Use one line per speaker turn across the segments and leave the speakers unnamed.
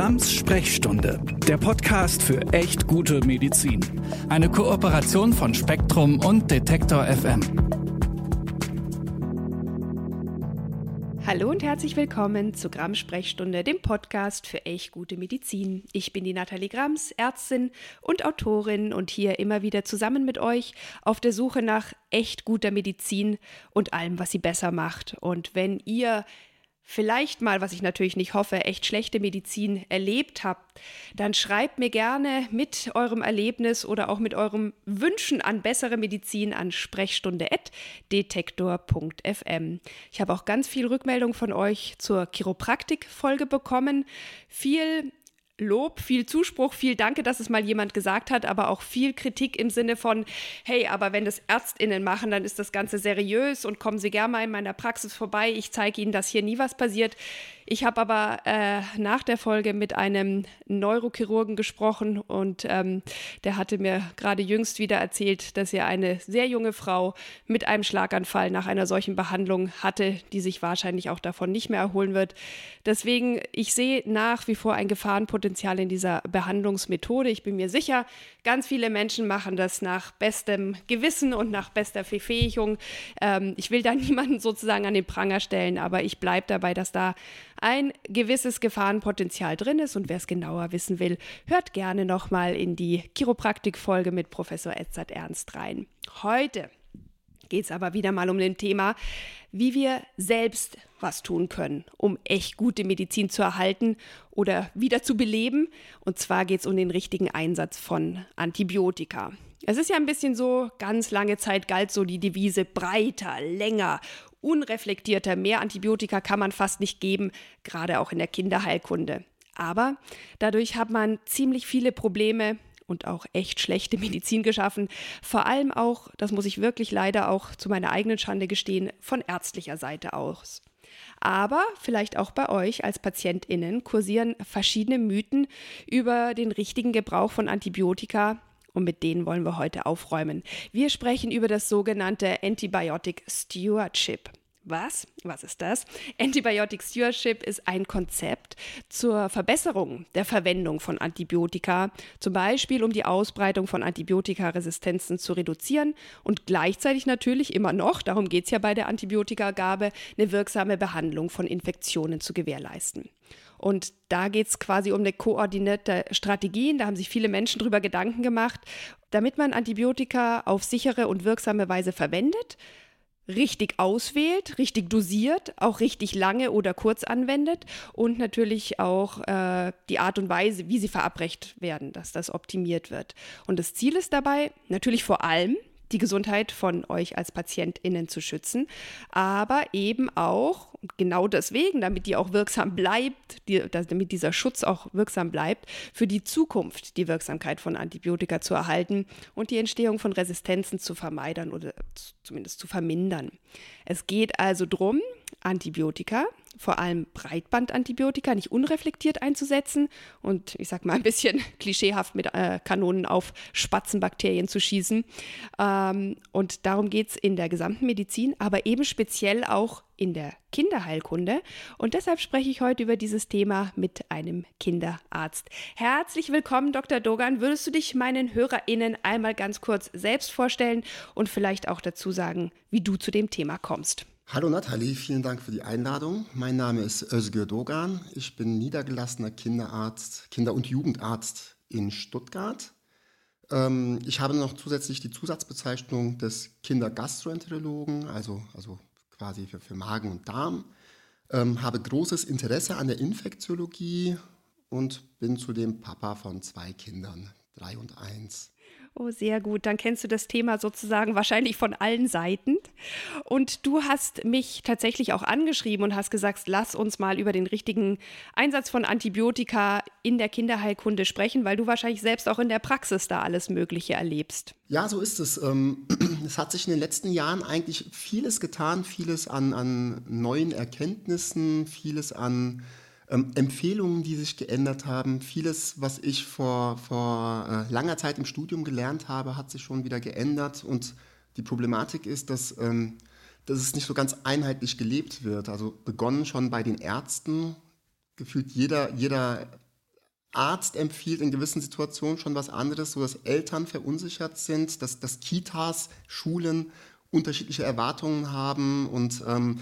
Grams Sprechstunde, der Podcast für echt gute Medizin. Eine Kooperation von Spektrum und Detektor FM.
Hallo und herzlich willkommen zu Grams Sprechstunde, dem Podcast für echt gute Medizin. Ich bin die Nathalie Grams, Ärztin und Autorin und hier immer wieder zusammen mit euch auf der Suche nach echt guter Medizin und allem, was sie besser macht. Und wenn ihr vielleicht mal, was ich natürlich nicht hoffe, echt schlechte Medizin erlebt habt, dann schreibt mir gerne mit eurem Erlebnis oder auch mit eurem Wünschen an bessere Medizin an sprechstunde.detektor.fm. Ich habe auch ganz viel Rückmeldung von euch zur Chiropraktik-Folge bekommen. Viel Lob, viel Zuspruch, viel Danke, dass es mal jemand gesagt hat, aber auch viel Kritik im Sinne von, hey, aber wenn das Ärztinnen machen, dann ist das Ganze seriös und kommen Sie gerne mal in meiner Praxis vorbei. Ich zeige Ihnen, dass hier nie was passiert. Ich habe aber äh, nach der Folge mit einem Neurochirurgen gesprochen und ähm, der hatte mir gerade jüngst wieder erzählt, dass er eine sehr junge Frau mit einem Schlaganfall nach einer solchen Behandlung hatte, die sich wahrscheinlich auch davon nicht mehr erholen wird. Deswegen, ich sehe nach wie vor ein Gefahrenpotenzial in dieser Behandlungsmethode. Ich bin mir sicher, ganz viele Menschen machen das nach bestem Gewissen und nach bester Befähigung. Ähm, ich will da niemanden sozusagen an den Pranger stellen, aber ich bleibe dabei, dass da ein gewisses Gefahrenpotenzial drin ist. Und wer es genauer wissen will, hört gerne nochmal in die Chiropraktik-Folge mit Professor Edzard Ernst rein. Heute geht es aber wieder mal um den Thema, wie wir selbst was tun können, um echt gute Medizin zu erhalten oder wieder zu beleben. Und zwar geht es um den richtigen Einsatz von Antibiotika. Es ist ja ein bisschen so, ganz lange Zeit galt so die Devise breiter, länger, unreflektierter. Mehr Antibiotika kann man fast nicht geben, gerade auch in der Kinderheilkunde. Aber dadurch hat man ziemlich viele Probleme und auch echt schlechte Medizin geschaffen. Vor allem auch, das muss ich wirklich leider auch zu meiner eigenen Schande gestehen, von ärztlicher Seite aus. Aber vielleicht auch bei euch als PatientInnen kursieren verschiedene Mythen über den richtigen Gebrauch von Antibiotika und mit denen wollen wir heute aufräumen. Wir sprechen über das sogenannte Antibiotic Stewardship. Was? Was ist das? Antibiotic Stewardship ist ein Konzept zur Verbesserung der Verwendung von Antibiotika, zum Beispiel um die Ausbreitung von Antibiotikaresistenzen zu reduzieren und gleichzeitig natürlich immer noch, darum geht es ja bei der Antibiotikagabe, eine wirksame Behandlung von Infektionen zu gewährleisten. Und da geht es quasi um eine koordinierte Strategien. Da haben sich viele Menschen darüber Gedanken gemacht, damit man Antibiotika auf sichere und wirksame Weise verwendet, richtig auswählt, richtig dosiert, auch richtig lange oder kurz anwendet und natürlich auch äh, die Art und Weise, wie sie verabreicht werden, dass das optimiert wird. Und das Ziel ist dabei natürlich vor allem, die Gesundheit von euch als PatientInnen zu schützen, aber eben auch, genau deswegen, damit die auch wirksam bleibt, die, damit dieser Schutz auch wirksam bleibt, für die Zukunft die Wirksamkeit von Antibiotika zu erhalten und die Entstehung von Resistenzen zu vermeiden oder zumindest zu vermindern. Es geht also darum, Antibiotika vor allem Breitbandantibiotika nicht unreflektiert einzusetzen und ich sag mal ein bisschen klischeehaft mit äh, Kanonen auf Spatzenbakterien zu schießen. Ähm, und darum geht es in der gesamten Medizin, aber eben speziell auch in der Kinderheilkunde. Und deshalb spreche ich heute über dieses Thema mit einem Kinderarzt. Herzlich willkommen, Dr. Dogan. Würdest du dich meinen HörerInnen einmal ganz kurz selbst vorstellen und vielleicht auch dazu sagen, wie du zu dem Thema kommst?
Hallo Nathalie, vielen Dank für die Einladung. Mein Name ist Özgür Dogan. Ich bin niedergelassener Kinderarzt, Kinder- und Jugendarzt in Stuttgart. Ähm, ich habe noch zusätzlich die Zusatzbezeichnung des Kindergastroenterologen, also, also quasi für, für Magen und Darm. Ähm, habe großes Interesse an der Infektiologie und bin zudem Papa von zwei Kindern, drei und eins.
Oh, sehr gut. Dann kennst du das Thema sozusagen wahrscheinlich von allen Seiten. Und du hast mich tatsächlich auch angeschrieben und hast gesagt, lass uns mal über den richtigen Einsatz von Antibiotika in der Kinderheilkunde sprechen, weil du wahrscheinlich selbst auch in der Praxis da alles Mögliche erlebst.
Ja, so ist es. Ähm, es hat sich in den letzten Jahren eigentlich vieles getan, vieles an, an neuen Erkenntnissen, vieles an ähm, Empfehlungen, die sich geändert haben. Vieles, was ich vor, vor äh, langer Zeit im Studium gelernt habe, hat sich schon wieder geändert. Und die Problematik ist, dass, ähm, dass es nicht so ganz einheitlich gelebt wird. Also begonnen schon bei den Ärzten. Gefühlt jeder, jeder Arzt empfiehlt in gewissen Situationen schon was anderes, so dass Eltern verunsichert sind, dass, dass Kitas, Schulen unterschiedliche Erwartungen haben und, ähm,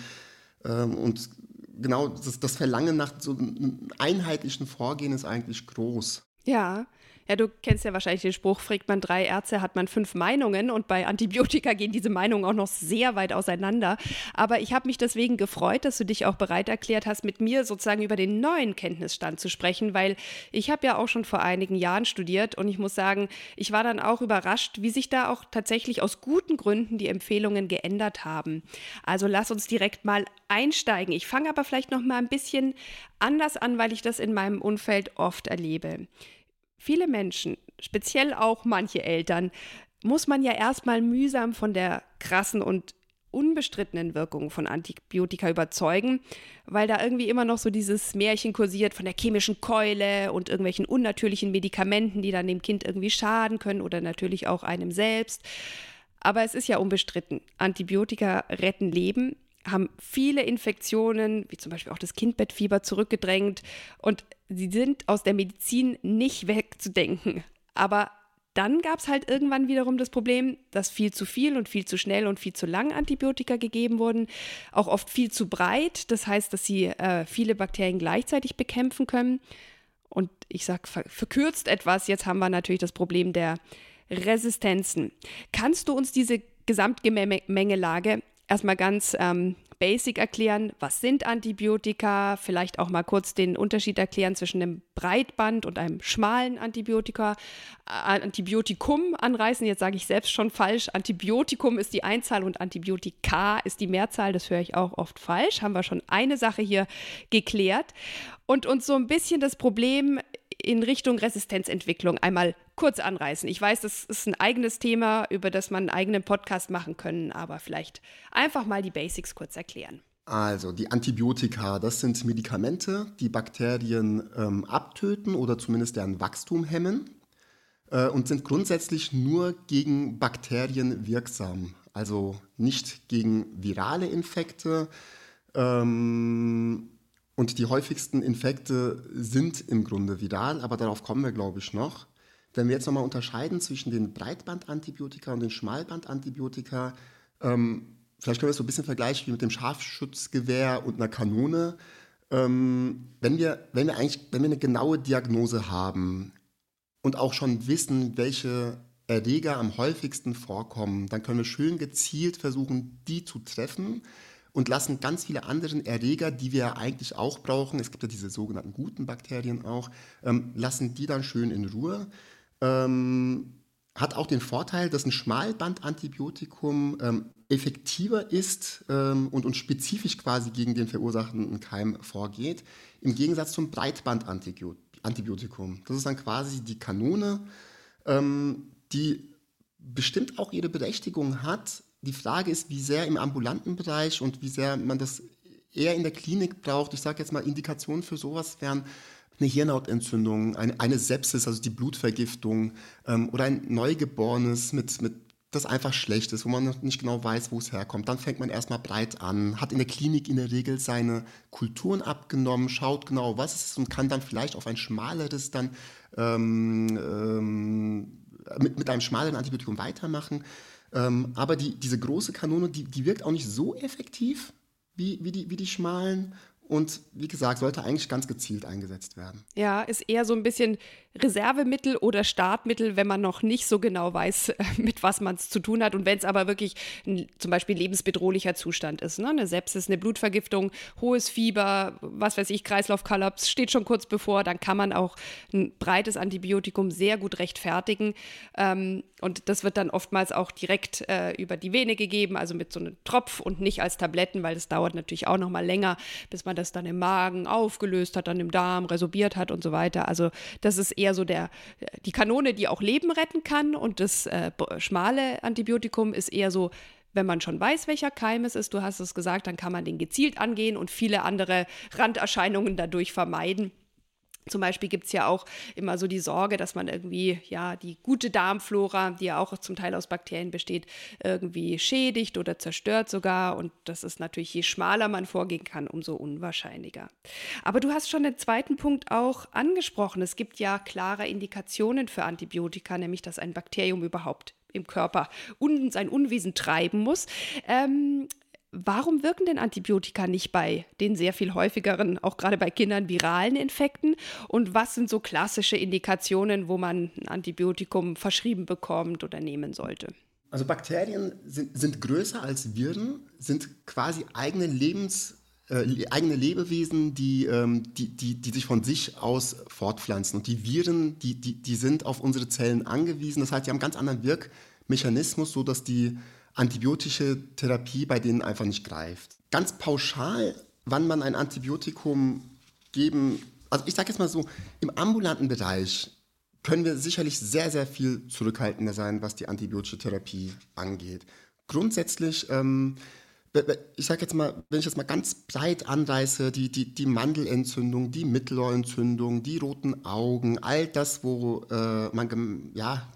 ähm, und genau das, das Verlangen nach so einem einheitlichen Vorgehen ist eigentlich groß.
Ja, ja, du kennst ja wahrscheinlich den Spruch, fragt man drei Ärzte, hat man fünf Meinungen und bei Antibiotika gehen diese Meinungen auch noch sehr weit auseinander. Aber ich habe mich deswegen gefreut, dass du dich auch bereit erklärt hast, mit mir sozusagen über den neuen Kenntnisstand zu sprechen, weil ich habe ja auch schon vor einigen Jahren studiert und ich muss sagen, ich war dann auch überrascht, wie sich da auch tatsächlich aus guten Gründen die Empfehlungen geändert haben. Also lass uns direkt mal einsteigen. Ich fange aber vielleicht noch mal ein bisschen anders an, weil ich das in meinem Umfeld oft erlebe viele Menschen, speziell auch manche Eltern, muss man ja erstmal mühsam von der krassen und unbestrittenen Wirkung von Antibiotika überzeugen, weil da irgendwie immer noch so dieses Märchen kursiert von der chemischen Keule und irgendwelchen unnatürlichen Medikamenten, die dann dem Kind irgendwie schaden können oder natürlich auch einem selbst. Aber es ist ja unbestritten, Antibiotika retten Leben, haben viele Infektionen, wie zum Beispiel auch das Kindbettfieber, zurückgedrängt und sie sind aus der Medizin nicht wegzudenken. Aber dann gab es halt irgendwann wiederum das Problem, dass viel zu viel und viel zu schnell und viel zu lang Antibiotika gegeben wurden, auch oft viel zu breit. Das heißt, dass sie äh, viele Bakterien gleichzeitig bekämpfen können. Und ich sage verkürzt etwas, jetzt haben wir natürlich das Problem der Resistenzen. Kannst du uns diese Gesamtgemengelage erstmal ganz ähm, basic erklären, was sind Antibiotika, vielleicht auch mal kurz den Unterschied erklären zwischen einem Breitband und einem schmalen Antibiotika, äh, Antibiotikum anreißen. Jetzt sage ich selbst schon falsch. Antibiotikum ist die Einzahl und Antibiotika ist die Mehrzahl. Das höre ich auch oft falsch. Haben wir schon eine Sache hier geklärt und uns so ein bisschen das Problem in Richtung Resistenzentwicklung einmal kurz anreißen. Ich weiß, das ist ein eigenes Thema, über das man einen eigenen Podcast machen können, aber vielleicht einfach mal die Basics kurz erklären.
Also die Antibiotika, das sind Medikamente, die Bakterien ähm, abtöten oder zumindest deren Wachstum hemmen äh, und sind grundsätzlich nur gegen Bakterien wirksam, also nicht gegen virale Infekte. Ähm, und die häufigsten Infekte sind im Grunde viral, aber darauf kommen wir, glaube ich, noch. Wenn wir jetzt nochmal unterscheiden zwischen den Breitbandantibiotika und den Schmalbandantibiotika, ähm, vielleicht können wir es so ein bisschen vergleichen wie mit dem Scharfschützgewehr und einer Kanone. Ähm, wenn, wir, wenn, wir eigentlich, wenn wir eine genaue Diagnose haben und auch schon wissen, welche Erreger am häufigsten vorkommen, dann können wir schön gezielt versuchen, die zu treffen und lassen ganz viele andere Erreger, die wir eigentlich auch brauchen, es gibt ja diese sogenannten guten Bakterien auch, ähm, lassen die dann schön in Ruhe. Ähm, hat auch den Vorteil, dass ein Schmalbandantibiotikum ähm, effektiver ist ähm, und uns spezifisch quasi gegen den verursachenden Keim vorgeht, im Gegensatz zum Breitbandantibiotikum. Das ist dann quasi die Kanone, ähm, die bestimmt auch ihre Berechtigung hat, die Frage ist, wie sehr im ambulanten Bereich und wie sehr man das eher in der Klinik braucht. Ich sage jetzt mal, Indikationen für sowas wären eine Hirnhautentzündung, eine, eine Sepsis, also die Blutvergiftung ähm, oder ein Neugeborenes mit, mit das einfach schlecht ist, wo man noch nicht genau weiß, wo es herkommt. Dann fängt man erstmal breit an, hat in der Klinik in der Regel seine Kulturen abgenommen, schaut genau, was es ist und kann dann vielleicht auf ein schmaleres dann ähm, ähm, mit, mit einem schmaleren Antibiotikum weitermachen. Ähm, aber die, diese große Kanone, die, die wirkt auch nicht so effektiv wie, wie, die, wie die schmalen und wie gesagt, sollte eigentlich ganz gezielt eingesetzt werden.
Ja, ist eher so ein bisschen Reservemittel oder Startmittel, wenn man noch nicht so genau weiß, mit was man es zu tun hat. Und wenn es aber wirklich ein zum Beispiel lebensbedrohlicher Zustand ist, ne? eine Sepsis, eine Blutvergiftung, hohes Fieber, was weiß ich, Kreislaufkollaps, steht schon kurz bevor, dann kann man auch ein breites Antibiotikum sehr gut rechtfertigen. Ähm, und das wird dann oftmals auch direkt äh, über die Vene gegeben, also mit so einem Tropf und nicht als Tabletten, weil das dauert natürlich auch noch mal länger, bis man das dann im Magen aufgelöst hat, dann im Darm resorbiert hat und so weiter. Also das ist eher so der, die Kanone, die auch Leben retten kann und das äh, schmale Antibiotikum ist eher so, wenn man schon weiß, welcher Keim es ist, du hast es gesagt, dann kann man den gezielt angehen und viele andere Randerscheinungen dadurch vermeiden. Zum Beispiel gibt es ja auch immer so die Sorge, dass man irgendwie ja die gute Darmflora, die ja auch zum Teil aus Bakterien besteht, irgendwie schädigt oder zerstört sogar. Und das ist natürlich, je schmaler man vorgehen kann, umso unwahrscheinlicher. Aber du hast schon den zweiten Punkt auch angesprochen. Es gibt ja klare Indikationen für Antibiotika, nämlich dass ein Bakterium überhaupt im Körper un sein Unwesen treiben muss. Ähm, Warum wirken denn Antibiotika nicht bei den sehr viel häufigeren, auch gerade bei Kindern, viralen Infekten? Und was sind so klassische Indikationen, wo man ein Antibiotikum verschrieben bekommt oder nehmen sollte?
Also Bakterien sind, sind größer als Viren, sind quasi eigene Lebens, äh, eigene Lebewesen, die, ähm, die, die, die sich von sich aus fortpflanzen. Und die Viren, die, die, die sind auf unsere Zellen angewiesen. Das heißt, die haben einen ganz anderen Wirkmechanismus, sodass die antibiotische Therapie bei denen einfach nicht greift. Ganz pauschal, wann man ein Antibiotikum geben, also ich sage jetzt mal so, im ambulanten Bereich können wir sicherlich sehr, sehr viel zurückhaltender sein, was die antibiotische Therapie angeht. Grundsätzlich ähm, ich sage jetzt mal, wenn ich das mal ganz breit anreiße, die, die, die Mandelentzündung, die Mittelohrentzündung, die roten Augen, all das, wo äh, man ja,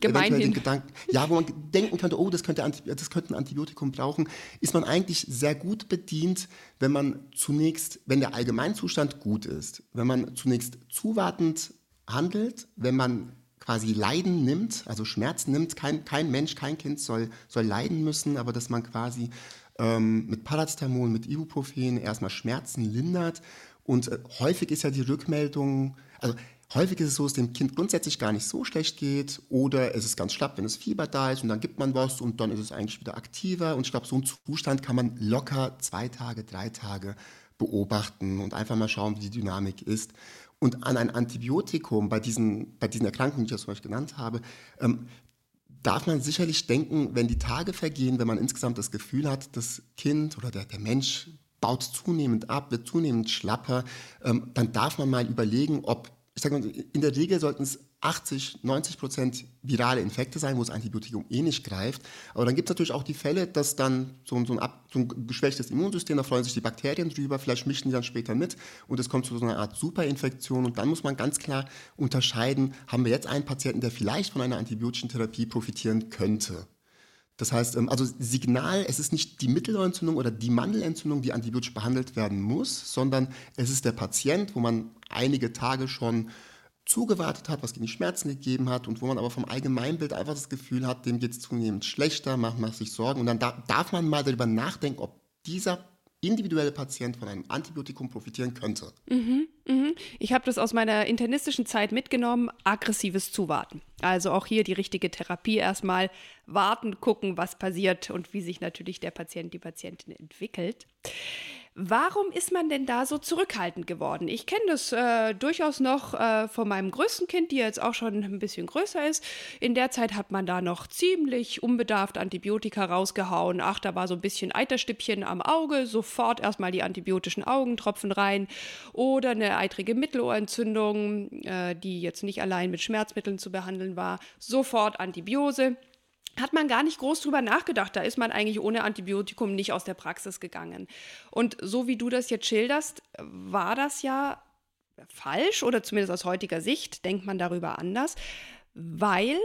Gemeinhin. den
Gedanken, ja, wo man denken könnte, oh, das könnte, das könnte ein Antibiotikum brauchen, ist man eigentlich sehr gut bedient, wenn man zunächst, wenn der Allgemeinzustand gut ist, wenn man zunächst zuwartend handelt, wenn man quasi Leiden nimmt, also Schmerzen nimmt. Kein, kein Mensch, kein Kind soll, soll leiden müssen, aber dass man quasi ähm, mit Paracetamol, mit Ibuprofen erstmal Schmerzen lindert. Und äh, häufig ist ja die Rückmeldung, also häufig ist es so, dass dem Kind grundsätzlich gar nicht so schlecht geht oder es ist ganz schlapp, wenn es Fieber da ist und dann gibt man was und dann ist es eigentlich wieder aktiver. Und ich glaube, so einen Zustand kann man locker zwei Tage, drei Tage beobachten und einfach mal schauen, wie die Dynamik ist. Und an ein Antibiotikum bei diesen, bei diesen Erkrankungen, die ich euch genannt habe, ähm, darf man sicherlich denken, wenn die Tage vergehen, wenn man insgesamt das Gefühl hat, das Kind oder der, der Mensch baut zunehmend ab, wird zunehmend schlapper, ähm, dann darf man mal überlegen, ob, ich sage mal, in der Regel sollten es 80, 90 Prozent virale Infekte sein, wo das Antibiotikum eh nicht greift. Aber dann gibt es natürlich auch die Fälle, dass dann so, so, ein, so, ein, geschwächtes Immunsystem, da freuen sich die Bakterien drüber, vielleicht mischen die dann später mit und es kommt zu so einer Art Superinfektion. Und dann muss man ganz klar unterscheiden, haben wir jetzt einen Patienten, der vielleicht von einer antibiotischen Therapie profitieren könnte. Das heißt, ähm, also Signal, es ist nicht die Mittelohrentzündung oder die Mandelentzündung, die antibiotisch behandelt werden muss, sondern es ist der Patient, wo man einige Tage schon zugewartet hat, was gegen die Schmerzen gegeben hat und wo man aber vom Allgemeinbild einfach das Gefühl hat, dem geht es zunehmend schlechter, macht man sich Sorgen und dann da, darf man mal darüber nachdenken, ob dieser individuelle Patient von einem Antibiotikum profitieren könnte.
Mhm, mhm. Ich habe das aus meiner internistischen Zeit mitgenommen, aggressives Zuwarten. Also auch hier die richtige Therapie erstmal warten, gucken, was passiert und wie sich natürlich der Patient, die Patientin entwickelt. Warum ist man denn da so zurückhaltend geworden? Ich kenne das äh, durchaus noch äh, von meinem größten Kind, die jetzt auch schon ein bisschen größer ist. In der Zeit hat man da noch ziemlich unbedarft Antibiotika rausgehauen. Ach, da war so ein bisschen Eiterstippchen am Auge, sofort erstmal die antibiotischen Augentropfen rein. Oder eine eitrige Mittelohrentzündung, äh, die jetzt nicht allein mit Schmerzmitteln zu behandeln war, sofort Antibiose hat man gar nicht groß drüber nachgedacht. Da ist man eigentlich ohne Antibiotikum nicht aus der Praxis gegangen. Und so wie du das jetzt schilderst, war das ja falsch oder zumindest aus heutiger Sicht denkt man darüber anders, weil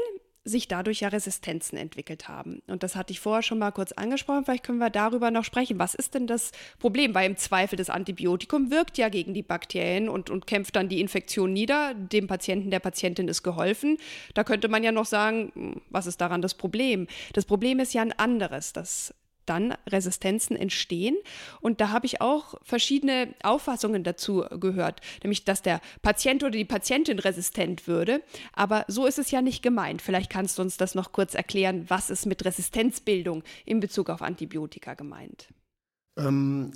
sich dadurch ja Resistenzen entwickelt haben. Und das hatte ich vorher schon mal kurz angesprochen. Vielleicht können wir darüber noch sprechen. Was ist denn das Problem? Weil im Zweifel das Antibiotikum wirkt ja gegen die Bakterien und, und kämpft dann die Infektion nieder. Dem Patienten, der Patientin ist geholfen. Da könnte man ja noch sagen, hm, was ist daran das Problem? Das Problem ist ja ein anderes. Das dann Resistenzen entstehen. Und da habe ich auch verschiedene Auffassungen dazu gehört, nämlich dass der Patient oder die Patientin resistent würde. Aber so ist es ja nicht gemeint. Vielleicht kannst du uns das noch kurz erklären, was ist mit Resistenzbildung in Bezug auf Antibiotika gemeint?
Ähm,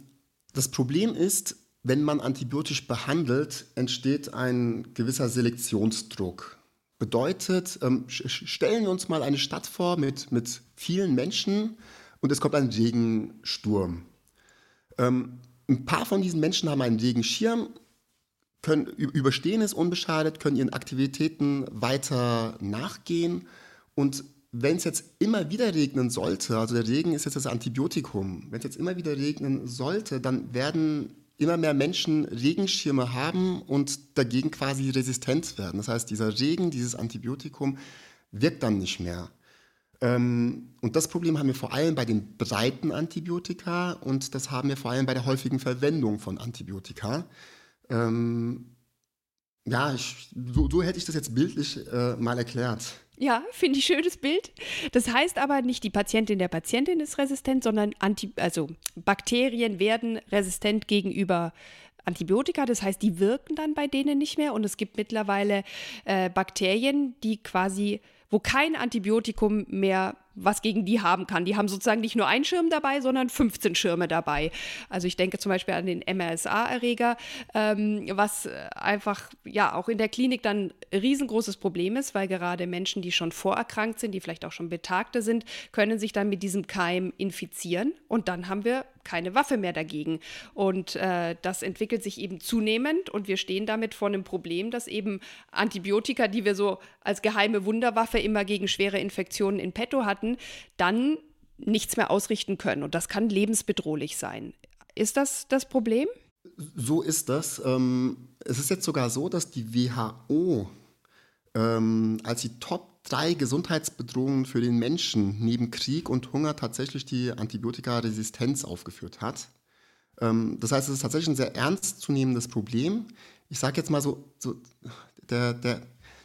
das Problem ist, wenn man antibiotisch behandelt, entsteht ein gewisser Selektionsdruck. Bedeutet, ähm, stellen wir uns mal eine Stadt vor mit, mit vielen Menschen, und es kommt ein Regensturm. Ähm, ein paar von diesen Menschen haben einen Regenschirm, können überstehen es unbeschadet, können ihren Aktivitäten weiter nachgehen und wenn es jetzt immer wieder regnen sollte, also der Regen ist jetzt das Antibiotikum, wenn es jetzt immer wieder regnen sollte, dann werden immer mehr Menschen Regenschirme haben und dagegen quasi resistent werden. Das heißt, dieser Regen, dieses Antibiotikum wirkt dann nicht mehr. Ähm, und das Problem haben wir vor allem bei den breiten Antibiotika und das haben wir vor allem bei der häufigen Verwendung von Antibiotika. Ähm, ja, ich, so, so, hätte ich das jetzt bildlich äh, mal erklärt.
Ja, finde ich schönes Bild. Das heißt aber nicht, die Patientin der Patientin ist resistent, sondern Anti also Bakterien werden resistent gegenüber Antibiotika. Das heißt, die wirken dann bei denen nicht mehr. Und es gibt mittlerweile äh, Bakterien, die quasi wo kein Antibiotikum mehr was gegen die haben kann. Die haben sozusagen nicht nur einen Schirm dabei, sondern 15 Schirme dabei. Also ich denke zum Beispiel an den MRSA-Erreger, ähm, was einfach ja auch in der Klinik dann ein riesengroßes Problem ist, weil gerade Menschen, die schon vorerkrankt sind, die vielleicht auch schon Betagte sind, können sich dann mit diesem Keim infizieren und dann haben wir keine Waffe mehr dagegen. Und äh, das entwickelt sich eben zunehmend und wir stehen damit vor einem Problem, dass eben Antibiotika, die wir so als geheime Wunderwaffe immer gegen schwere Infektionen in petto hatten, dann nichts mehr ausrichten können. Und das kann lebensbedrohlich sein. Ist das das Problem?
So ist das. Ähm, es ist jetzt sogar so, dass die WHO ähm, als die Top drei Gesundheitsbedrohungen für den Menschen neben Krieg und Hunger tatsächlich die Antibiotikaresistenz aufgeführt hat. Ähm, das heißt, es ist tatsächlich ein sehr ernstzunehmendes Problem. Ich sage jetzt mal so, so der, der,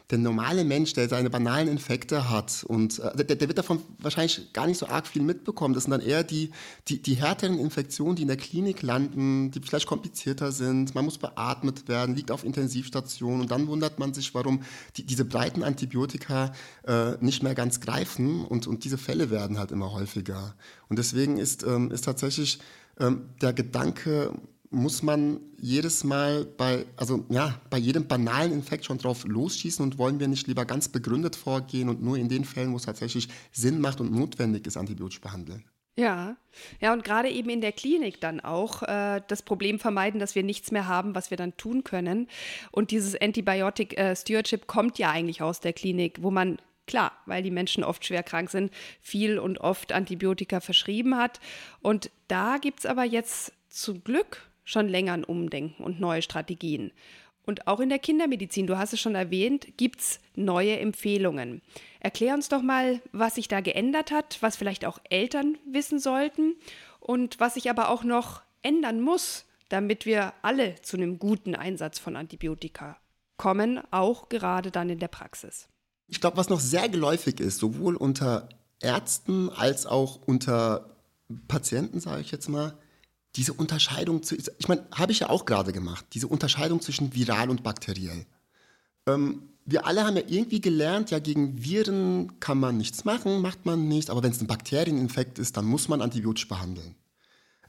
der normale Mensch, der seine banalen Infekte hat und äh, der, der, wird davon wahrscheinlich gar nicht so arg viel mitbekommen. Das sind dann eher die, die, die härteren Infektionen, die in der Klinik landen, die vielleicht komplizierter sind. Man muss beatmet werden, liegt auf Intensivstation und dann wundert man sich, warum die, diese breiten Antibiotika äh, nicht mehr ganz greifen und, und diese Fälle werden halt immer häufiger. Und deswegen ist, ähm, ist tatsächlich ähm, der Gedanke, muss man jedes Mal bei, also ja, bei jedem banalen Infekt schon drauf losschießen und wollen wir nicht lieber ganz begründet vorgehen und nur in den Fällen, wo es tatsächlich Sinn macht und notwendig ist, antibiotisch behandeln?
Ja, ja, und gerade eben in der Klinik dann auch äh, das Problem vermeiden, dass wir nichts mehr haben, was wir dann tun können. Und dieses Antibiotic äh, Stewardship kommt ja eigentlich aus der Klinik, wo man klar, weil die Menschen oft schwer krank sind, viel und oft Antibiotika verschrieben hat. Und da gibt es aber jetzt zum Glück schon länger ein Umdenken und neue Strategien. Und auch in der Kindermedizin, du hast es schon erwähnt, gibt es neue Empfehlungen. Erklär uns doch mal, was sich da geändert hat, was vielleicht auch Eltern wissen sollten und was sich aber auch noch ändern muss, damit wir alle zu einem guten Einsatz von Antibiotika kommen, auch gerade dann in der Praxis.
Ich glaube, was noch sehr geläufig ist, sowohl unter Ärzten als auch unter Patienten, sage ich jetzt mal, diese Unterscheidung, zu, ich meine, habe ich ja auch gerade gemacht, diese Unterscheidung zwischen viral und bakteriell. Ähm, wir alle haben ja irgendwie gelernt, ja, gegen Viren kann man nichts machen, macht man nicht, aber wenn es ein Bakterieninfekt ist, dann muss man antibiotisch behandeln.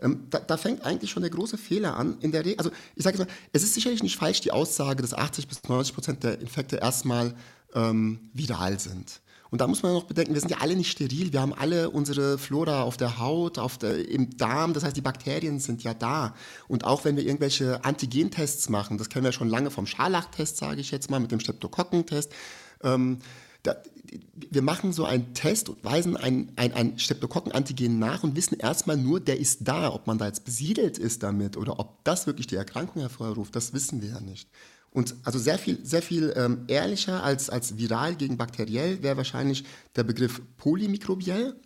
Ähm, da, da, fängt eigentlich schon der große Fehler an. In der also ich sage mal, es ist sicherlich nicht falsch, die Aussage, dass 80 bis 90 Prozent der Infekte erstmal ähm, viral sind. Und da muss man noch bedenken, wir sind ja alle nicht steril, wir haben alle unsere Flora auf der Haut, auf der, im Darm, das heißt, die Bakterien sind ja da. Und auch wenn wir irgendwelche Antigentests machen, das kennen wir schon lange vom Scharlachtest, sage ich jetzt mal, mit dem Streptokokkentest, ähm, da, wir machen so einen Test und weisen ein, ein, ein Streptokokkenantigen nach und wissen erstmal nur, der ist da. Ob man da jetzt besiedelt ist damit oder ob das wirklich die Erkrankung hervorruft, das wissen wir ja nicht. Und also sehr viel, sehr viel ähm, ehrlicher als, als viral gegen bakteriell wäre wahrscheinlich der Begriff polymikrobiell.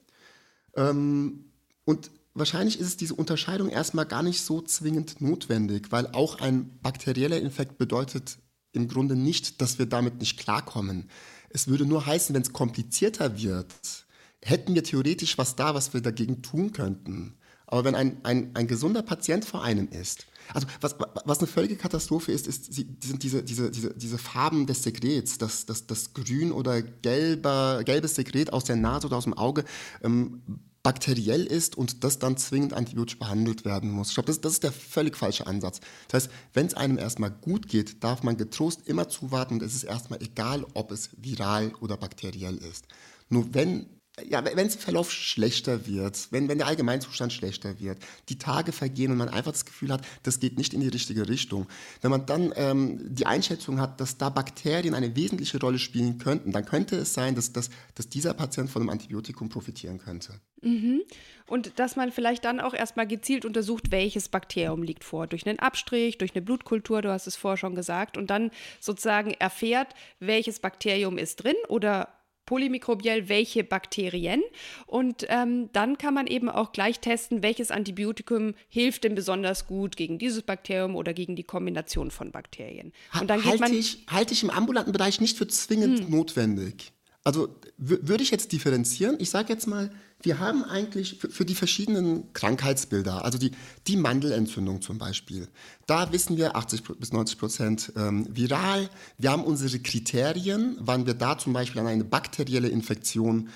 Ähm, und wahrscheinlich ist es diese Unterscheidung erstmal gar nicht so zwingend notwendig, weil auch ein bakterieller Infekt bedeutet im Grunde nicht, dass wir damit nicht klarkommen. Es würde nur heißen, wenn es komplizierter wird, hätten wir theoretisch was da, was wir dagegen tun könnten. Aber wenn ein, ein, ein gesunder Patient vor einem ist, also was, was eine völlige Katastrophe ist, ist sind diese, diese, diese, diese Farben des Sekrets, das, das, das grün oder gelber, gelbes Sekret aus der Nase oder aus dem Auge ähm, bakteriell ist und das dann zwingend antibiotisch behandelt werden muss. Ich glaube, das, das ist der völlig falsche Ansatz. Das heißt, wenn es einem erstmal gut geht, darf man getrost immer zuwarten und es ist erstmal egal, ob es viral oder bakteriell ist. Nur wenn ja, wenn es im Verlauf schlechter wird, wenn, wenn der Allgemeinzustand schlechter wird, die Tage vergehen und man einfach das Gefühl hat, das geht nicht in die richtige Richtung. Wenn man dann ähm, die Einschätzung hat, dass da Bakterien eine wesentliche Rolle spielen könnten, dann könnte es sein, dass, dass, dass dieser Patient von einem Antibiotikum profitieren könnte.
Mhm. Und dass man vielleicht dann auch erstmal gezielt untersucht, welches Bakterium liegt vor. Durch einen Abstrich, durch eine Blutkultur, du hast es vorher schon gesagt, und dann sozusagen erfährt, welches Bakterium ist drin oder polymikrobiell welche Bakterien. Und ähm, dann kann man eben auch gleich testen, welches Antibiotikum hilft denn besonders gut gegen dieses Bakterium oder gegen die Kombination von Bakterien. Und dann
halte, ich, halte ich im ambulanten Bereich nicht für zwingend hm. notwendig. Also würde ich jetzt differenzieren, ich sage jetzt mal, wir haben eigentlich für, die verschiedenen Krankheitsbilder, also die, die Mandelentzündung zum Beispiel, da wissen wir 80 bis 90 Prozent ähm, viral. Wir haben unsere Kriterien, wann wir da zum Beispiel an eine bakterielle Infektion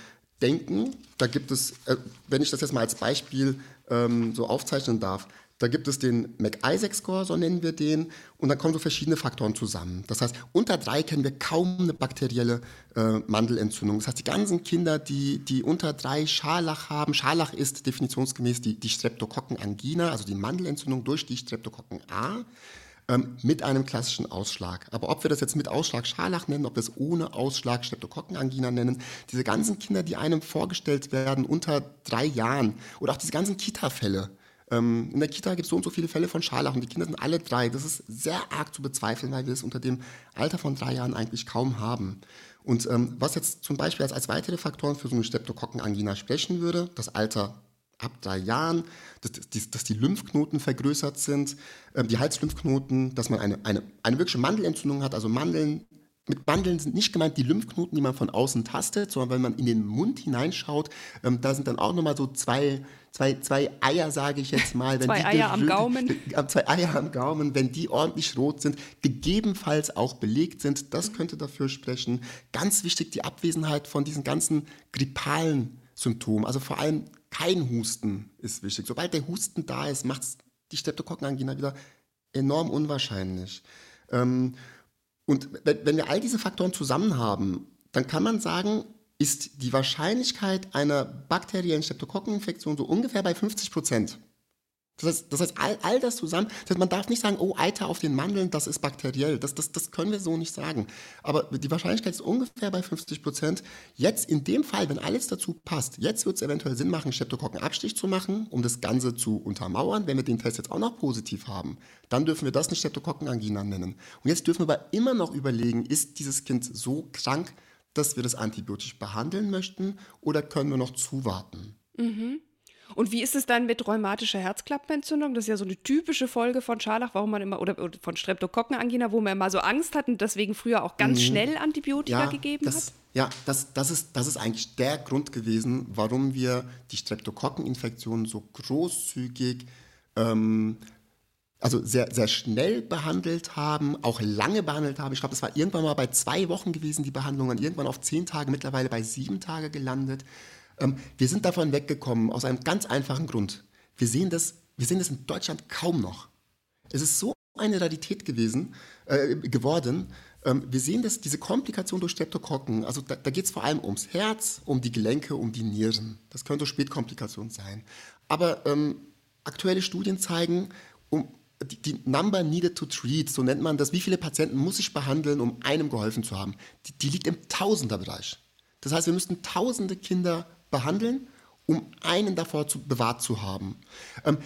denken. Da gibt es, äh, wenn ich das jetzt mal als Beispiel ähm, so aufzeichnen darf, da gibt es den McIsaac-Score, so nennen wir den, und dann kommen so verschiedene Faktoren zusammen. Das heißt, unter drei kennen wir kaum eine bakterielle äh, Mandelentzündung. Das heißt, die ganzen Kinder, die, die unter drei Scharlach haben, Scharlach ist definitionsgemäß die, die Streptokokkenangina, also die Mandelentzündung durch die Streptokokken A, ähm, mit einem klassischen Ausschlag. Aber ob wir das jetzt mit Ausschlag Scharlach nennen, ob wir es ohne Ausschlag Streptokokkenangina nennen, diese ganzen Kinder, die einem vorgestellt werden unter drei Jahren oder auch diese ganzen Kita-Fälle, ähm, in der Kita gibt es so und so viele Fälle von Scharlach und die Kinder sind alle drei. Das ist sehr arg zu bezweifeln, weil wir es unter dem Alter von drei Jahren eigentlich kaum haben. Und ähm, was jetzt zum Beispiel als, als weitere Faktoren für so eine Streptokokkenangina sprechen würde, das Alter ab drei Jahren, dass, dass, dass die Lymphknoten vergrößert sind, äh, die Halslymphknoten, dass man eine, eine, eine wirkliche Mandelentzündung hat, also Mandeln mit Bandeln sind nicht gemeint die Lymphknoten, die man von außen tastet, sondern wenn man in den Mund hineinschaut, ähm, da sind dann auch nochmal so zwei, zwei, zwei Eier, sage ich jetzt mal.
zwei Eier am Gaumen.
Zwei Eier am Gaumen, wenn die ordentlich rot sind, gegebenenfalls auch belegt sind, das könnte dafür sprechen. Ganz wichtig, die Abwesenheit von diesen ganzen grippalen Symptomen, also vor allem kein Husten ist wichtig. Sobald der Husten da ist, macht die Streptokokkenangina wieder enorm unwahrscheinlich. Ähm, und wenn wir all diese Faktoren zusammen haben, dann kann man sagen, ist die Wahrscheinlichkeit einer bakteriellen Streptokokkeninfektion so ungefähr bei 50 Prozent. Das heißt, das heißt all, all, das zusammen, das heißt, man darf nicht sagen, oh, Eiter auf den Mandeln, das ist bakteriell. Das, das, das können wir so nicht sagen. Aber die Wahrscheinlichkeit ist ungefähr bei 50 Prozent. Jetzt in dem Fall, wenn alles dazu passt, jetzt wird es eventuell Sinn machen, Streptokokkenabstich zu machen, um das Ganze zu untermauern. Wenn wir den Test jetzt auch noch positiv haben, dann dürfen wir das eine Streptokokkenangina nennen. Und jetzt dürfen wir aber immer noch überlegen, ist dieses Kind so krank, dass wir das antibiotisch behandeln möchten oder können wir noch zuwarten?
Mhm. Und wie ist es dann mit rheumatischer Herzklappenentzündung? Das ist ja so eine typische Folge von Scharlach, warum man immer, oder, oder von Streptokokkenangina, wo man immer so Angst hat und deswegen früher auch ganz mhm. schnell Antibiotika ja, gegeben
das,
hat?
Ja, das, das, ist, das ist eigentlich der Grund gewesen, warum wir die Streptokokkeninfektion so großzügig ähm, also sehr, sehr schnell behandelt haben, auch lange behandelt haben. Ich glaube, das war irgendwann mal bei zwei Wochen gewesen, die Behandlung, und irgendwann auf zehn Tage, mittlerweile bei sieben Tage gelandet. Ähm, wir sind davon weggekommen aus einem ganz einfachen Grund. Wir sehen das, wir sehen das in Deutschland kaum noch. Es ist so eine Rarität gewesen, äh, geworden. Ähm, wir sehen das, diese Komplikation durch Streptokokken. Also da, da geht es vor allem ums Herz, um die Gelenke, um die Nieren. Das könnte Spätkomplikation sein. Aber ähm, aktuelle Studien zeigen, um, die, die, Number needed to treat, so nennt man das, wie viele Patienten muss ich behandeln, um einem geholfen zu haben, die, die liegt im Tausenderbereich. Das heißt, wir müssten tausende Kinder behandeln, um einen davor zu, bewahrt zu haben. Ähm,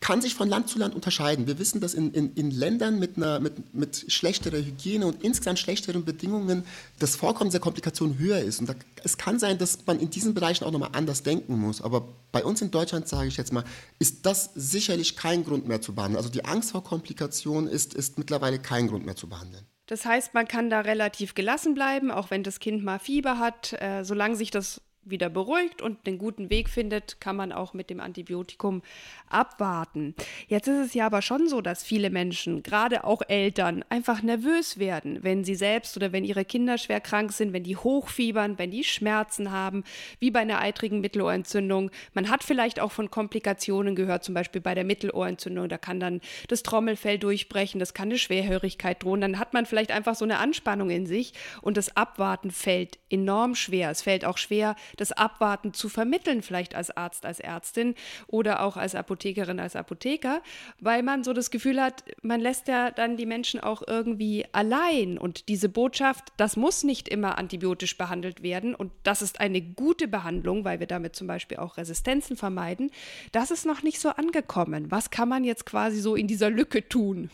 kann sich von Land zu Land unterscheiden. Wir wissen, dass in, in, in Ländern mit, einer, mit, mit schlechterer Hygiene und insgesamt schlechteren Bedingungen das Vorkommen der Komplikationen höher ist. Und da, es kann sein, dass man in diesen Bereichen auch nochmal anders denken muss. Aber bei uns in Deutschland, sage ich jetzt mal, ist das sicherlich kein Grund mehr zu behandeln. Also die Angst vor Komplikationen ist, ist mittlerweile kein Grund mehr zu behandeln.
Das heißt, man kann da relativ gelassen bleiben, auch wenn das Kind mal Fieber hat, äh, solange sich das wieder beruhigt und den guten Weg findet, kann man auch mit dem Antibiotikum abwarten. Jetzt ist es ja aber schon so, dass viele Menschen, gerade auch Eltern, einfach nervös werden, wenn sie selbst oder wenn ihre Kinder schwer krank sind, wenn die hochfiebern, wenn die Schmerzen haben, wie bei einer eitrigen Mittelohrentzündung. Man hat vielleicht auch von Komplikationen gehört, zum Beispiel bei der Mittelohrentzündung. Da kann dann das Trommelfell durchbrechen, das kann eine Schwerhörigkeit drohen. Dann hat man vielleicht einfach so eine Anspannung in sich und das Abwarten fällt enorm schwer. Es fällt auch schwer, das Abwarten zu vermitteln, vielleicht als Arzt, als Ärztin oder auch als Apothekerin, als Apotheker, weil man so das Gefühl hat, man lässt ja dann die Menschen auch irgendwie allein. Und diese Botschaft, das muss nicht immer antibiotisch behandelt werden und das ist eine gute Behandlung, weil wir damit zum Beispiel auch Resistenzen vermeiden, das ist noch nicht so angekommen. Was kann man jetzt quasi so in dieser Lücke tun?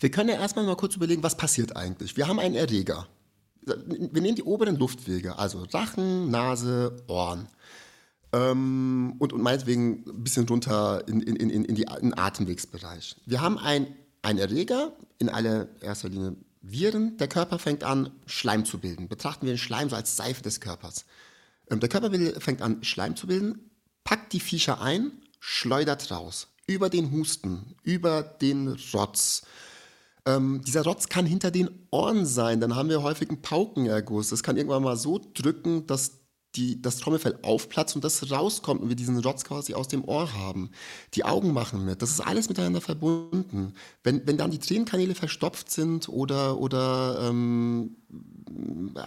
Wir können ja erstmal mal kurz überlegen, was passiert eigentlich. Wir haben einen Erreger wir nehmen die oberen Luftwege, also Rachen, Nase, Ohren. Ähm, und, und meinetwegen ein bisschen runter in, in, in, in, die, in den Atemwegsbereich. Wir haben einen Erreger, in allererster Linie Viren. Der Körper fängt an, Schleim zu bilden. Betrachten wir den Schleim so als Seife des Körpers. Ähm, der Körper fängt an, Schleim zu bilden, packt die Viecher ein, schleudert raus. Über den Husten, über den Rotz, ähm, dieser Rotz kann hinter den Ohren sein. Dann haben wir häufig einen Paukenerguss. Das kann irgendwann mal so drücken, dass die, das Trommelfell aufplatzt und das rauskommt und wir diesen Rotz quasi aus dem Ohr haben. Die Augen machen mit. Das ist alles miteinander verbunden. Wenn, wenn dann die Tränenkanäle verstopft sind oder, oder ähm,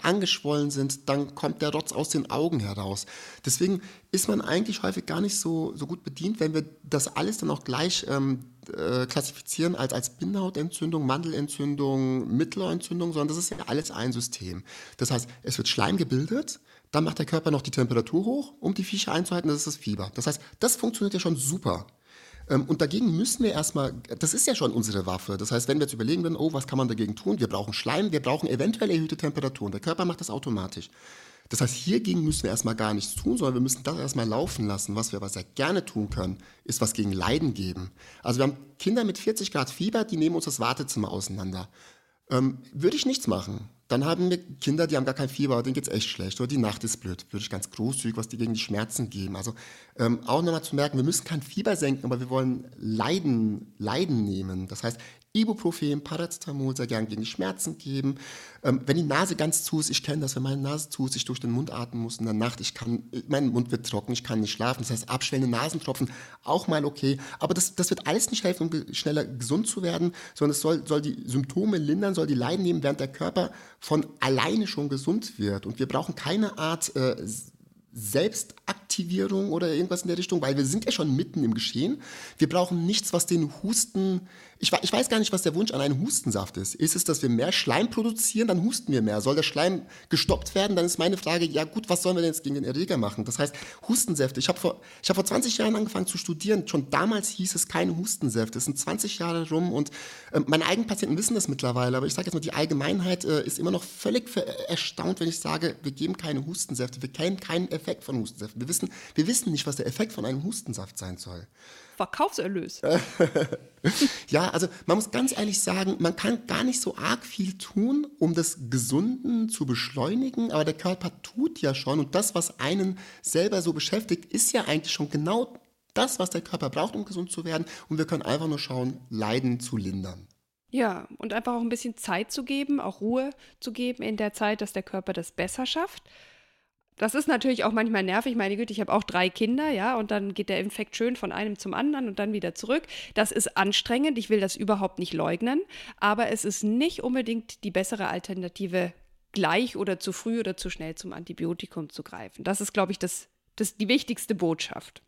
angeschwollen sind, dann kommt der Rotz aus den Augen heraus. Deswegen ist man eigentlich häufig gar nicht so, so gut bedient, wenn wir das alles dann auch gleich ähm, äh, klassifizieren als, als Bindehautentzündung, Mandelentzündung, Mittelohrentzündung, sondern das ist ja alles ein System. Das heißt, es wird Schleim gebildet, dann macht der Körper noch die Temperatur hoch, um die Viecher einzuhalten, das ist das Fieber. Das heißt, das funktioniert ja schon super. Ähm, und dagegen müssen wir erstmal, das ist ja schon unsere Waffe. Das heißt, wenn wir jetzt überlegen würden, oh, was kann man dagegen tun? Wir brauchen Schleim, wir brauchen eventuell erhöhte Temperaturen. Der Körper macht das automatisch. Das heißt, hiergegen müssen wir erstmal gar nichts tun, sondern wir müssen das erstmal laufen lassen. Was wir aber sehr gerne tun können, ist was gegen Leiden geben. Also wir haben Kinder mit 40 Grad Fieber, die nehmen uns das Wartezimmer auseinander. Ähm, würde ich nichts machen. Dann haben wir Kinder, die haben gar kein Fieber, denen geht es echt schlecht. Oder die Nacht ist blöd. Würde ich ganz großzügig was die gegen die Schmerzen geben. Also ähm, auch nochmal zu merken, wir müssen kein Fieber senken, aber wir wollen Leiden, Leiden nehmen. Das heißt, Ibuprofen, Paracetamol sehr gern gegen Schmerzen geben. Ähm, wenn die Nase ganz zu ist, ich kenne das, wenn meine Nase zu ist, ich durch den Mund atmen muss in der Nacht, ich kann, mein Mund wird trocken, ich kann nicht schlafen. Das heißt, abschwellende Nasentropfen, auch mal okay. Aber das, das wird alles nicht helfen, um schneller gesund zu werden, sondern es soll, soll die Symptome lindern, soll die Leiden nehmen, während der Körper von alleine schon gesund wird. Und wir brauchen keine Art äh, Selbstaktivierung oder irgendwas in der Richtung, weil wir sind ja schon mitten im Geschehen. Wir brauchen nichts, was den Husten ich, ich, weiß gar nicht, was der Wunsch an einem Hustensaft ist. Ist es, dass wir mehr Schleim produzieren, dann husten wir mehr. Soll der Schleim gestoppt werden, dann ist meine Frage, ja gut, was sollen wir denn jetzt gegen den Erreger machen? Das heißt, Hustensäfte. Ich habe vor, hab vor 20 Jahren angefangen zu studieren. Schon damals hieß es keine Hustensäfte. Es sind 20 Jahre rum und äh, meine eigenen Patienten wissen das mittlerweile. Aber ich sage jetzt mal, die Allgemeinheit äh, ist immer noch völlig erstaunt, wenn ich sage, wir geben keine Hustensäfte. Wir kennen keinen Effekt von Hustensäften. Wir wissen, wir wissen nicht, was der Effekt von einem Hustensaft sein soll.
Verkaufserlös.
ja, also man muss ganz ehrlich sagen, man kann gar nicht so arg viel tun, um das Gesunden zu beschleunigen, aber der Körper tut ja schon und das, was einen selber so beschäftigt, ist ja eigentlich schon genau das, was der Körper braucht, um gesund zu werden und wir können einfach nur schauen, Leiden zu lindern.
Ja, und einfach auch ein bisschen Zeit zu geben, auch Ruhe zu geben in der Zeit, dass der Körper das besser schafft. Das ist natürlich auch manchmal nervig. Meine Güte, ich habe auch drei Kinder, ja, und dann geht der Infekt schön von einem zum anderen und dann wieder zurück. Das ist anstrengend. Ich will das überhaupt nicht leugnen. Aber es ist nicht unbedingt die bessere Alternative, gleich oder zu früh oder zu schnell zum Antibiotikum zu greifen. Das ist, glaube ich, das, das die wichtigste Botschaft.